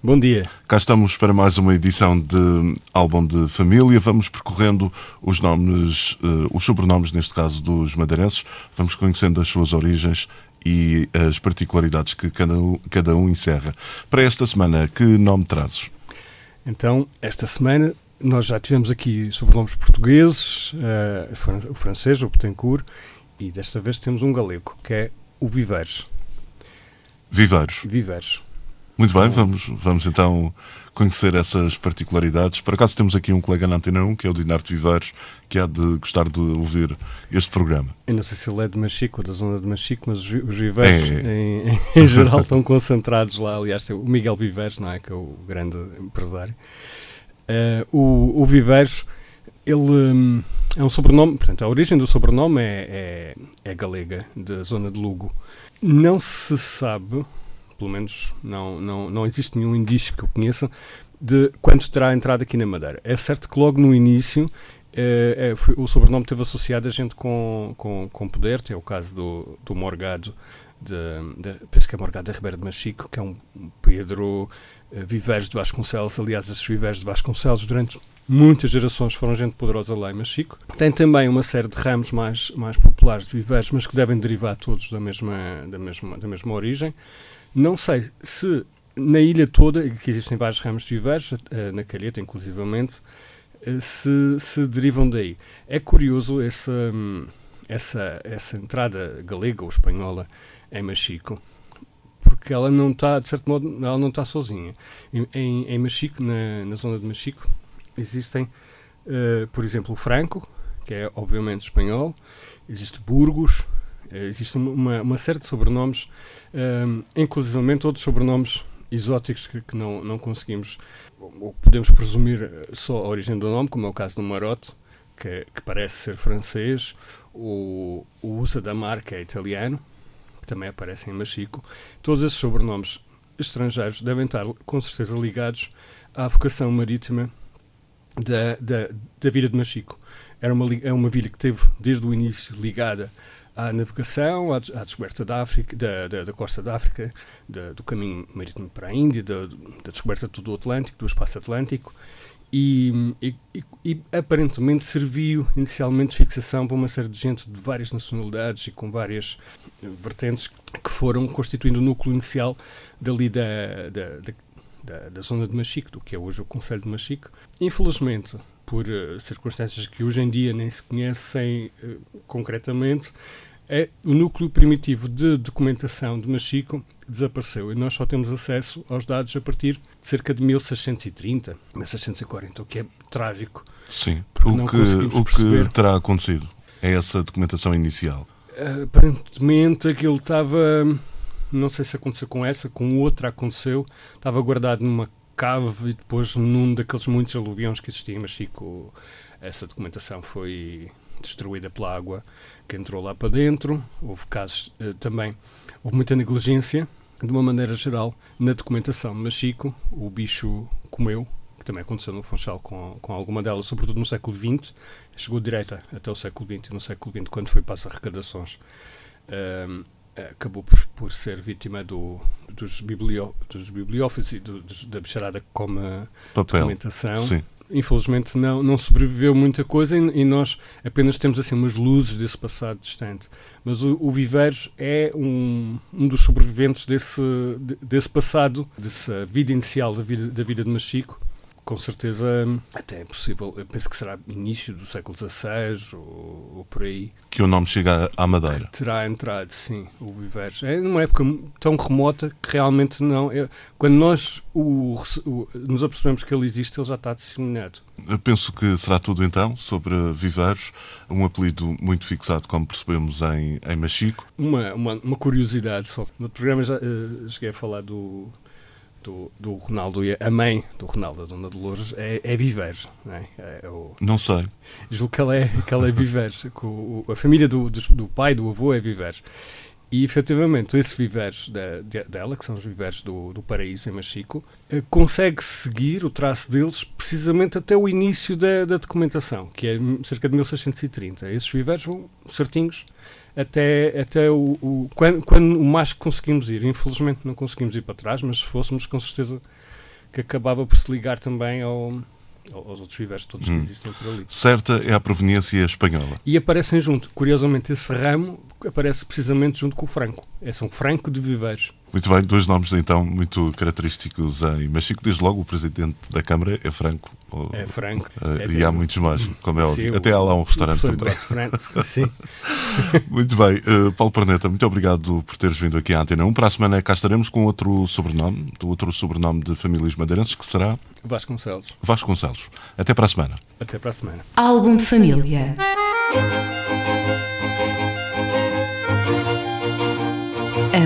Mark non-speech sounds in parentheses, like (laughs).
Bom dia. Cá estamos para mais uma edição de Álbum de Família. Vamos percorrendo os nomes, uh, os sobrenomes, neste caso, dos madeirenses. Vamos conhecendo as suas origens e as particularidades que cada um, cada um encerra. Para esta semana, que nome trazes? Então, esta semana nós já tivemos aqui sobrenomes portugueses, uh, o francês, o Betancourt, e desta vez temos um galego, que é o Viveiros. Viveiros. Viveiros. Muito bem, vamos, vamos então conhecer essas particularidades. Por acaso temos aqui um colega na Antena 1, que é o Dinarte Viveiros, que há de gostar de ouvir este programa. Eu não sei se ele é de Machico ou da zona de Machico, mas os, os Viveiros, é. em, em, (laughs) geral, estão concentrados lá. Aliás, tem o Miguel Viveiros, não é? Que é o grande empresário. Uh, o, o Viveiros, ele um, é um sobrenome, portanto, a origem do sobrenome é, é, é galega, da zona de Lugo. Não se sabe pelo menos não, não, não existe nenhum indício que eu conheça, de quando terá entrado aqui na Madeira. É certo que logo no início é, é, foi, o sobrenome teve associado a gente com, com, com poder, é o caso do, do Morgado, de, de, penso que é Morgado da Ribeira de Machico, que é um Pedro uh, Viveres de Vasconcelos, aliás, esses Viveres de Vasconcelos durante muitas gerações foram gente poderosa lá em Machico. Tem também uma série de ramos mais, mais populares de Viveres, mas que devem derivar todos da mesma, da mesma, da mesma origem. Não sei se na ilha toda, que existem vários ramos de viveiros, eh, na Calheta inclusivamente, eh, se, se derivam daí. É curioso essa, essa, essa entrada galega ou espanhola em Machico, porque ela não está, de certo modo, ela não está sozinha. Em, em, Machico, na, na zona de Machico, existem, uh, por exemplo, o Franco, que é obviamente espanhol, existe Burgos, existe uma, uma série de sobrenomes um, inclusivamente outros sobrenomes exóticos que, que, não, não conseguimos, ou podemos presumir eh, só a origem do nome, como é o caso do Marote, que, que parece ser francês, o, o Usa da Marca é italiano, que também aparece em Machico. Todos esses sobrenomes estrangeiros devem estar com certeza ligados à vocação marítima da, da, da vila de Machico. Era uma, é uma vila que teve desde o início ligada à navegação, à, descoberta da África, da, da, da costa da África, da, do caminho marítimo para a Índia, da, descoberta do Atlântico, do espaço Atlântico, e, e, e, aparentemente serviu inicialmente de fixação para uma série de gente de várias nacionalidades e com várias vertentes que foram constituindo o núcleo inicial dali da, da, da, zona de Machico, do que é hoje o Conselho de Machico. Infelizmente, por uh, circunstâncias que hoje em dia nem se conhecem uh, concretamente, é o núcleo primitivo de documentação de Machico desapareceu e nós só temos acesso aos dados a partir de cerca de 1630, 1640, o que é trágico. Sim, o que, o que terá acontecido? É essa documentação inicial? Aparentemente aquilo estava, não sei se aconteceu com essa, com outra aconteceu, estava guardado numa cave e depois num daqueles muitos aluviões que existiam em Machico, essa documentação foi destruída pela água que entrou lá para dentro. Houve casos uh, também, houve muita negligência, de uma maneira geral, na documentação de Machico. O bicho comeu, que também aconteceu no Funchal com, com alguma delas, sobretudo no século XX. Chegou direita até o século XX, e no século XX, quando foi para as arrecadações. Acabou por, por, ser vítima do, dos, biblio, dos bibliófilos e do, dos, da bicharada como documentação. Sim infelizmente não, não sobreviveu muita coisa e, e, nós apenas temos assim umas luzes desse passado distante. Mas o, o Viveiros é um, um dos sobreviventes desse, desse passado, dessa vida inicial da vida, da vida de Machico com certeza até é possível, eu penso que será início do século XVI ou, ou por aí. Que o nome chega à Madeira. Terá entrado, sim, o Viveiros. É numa época tão remota que realmente não. É, quando nós o, o, nos apercebemos que ele existe, ele já está disseminado. Eu penso que será tudo então sobre Viveiros, um apelido muito fixado, como percebemos em, em Machico. Uma, uma, uma curiosidade só. No programa já uh, cheguei a falar do do, do Ronaldo e a mãe do Ronaldo, a Dona Dolores, é, é Viveres. Não, é? É o... não sei. Julgo que ela é, que ela é Viveres. (laughs) a família do, do, do, pai, do avô, é Viveres. E efetivamente, esses viveres de, de, dela, que são os viveres do, do Paraíso, em Machico, eh, consegue seguir o traço deles precisamente até o início da, da documentação, que é cerca de 1630. Esses viveres vão certinhos até, até o, o quando, quando o mais que conseguimos ir. Infelizmente não conseguimos ir para trás, mas se fôssemos, com certeza que acabava por se ligar também ao, aos outros viveres todos hum. que existem por ali. Certa é a proveniência espanhola. E aparecem junto. Curiosamente, esse ramo aparece precisamente junto com o Franco. É São Franco de Viveiros. Muito bem, dois nomes então muito característicos em Machico. Desde logo o presidente da Câmara é Franco. É Franco. Uh, é e há muitos mais, como é óbvio. Até há lá um restaurante também. (laughs) sim. muito bem, uh, Paulo Perneta, muito obrigado por teres vindo aqui à Antena 1. Para a semana cá estaremos com outro sobrenome, do outro sobrenome de famílias madeirenses, que será Vasconcelos. Vasconcelos. Até para a semana. Até para a semana. Álbum de família.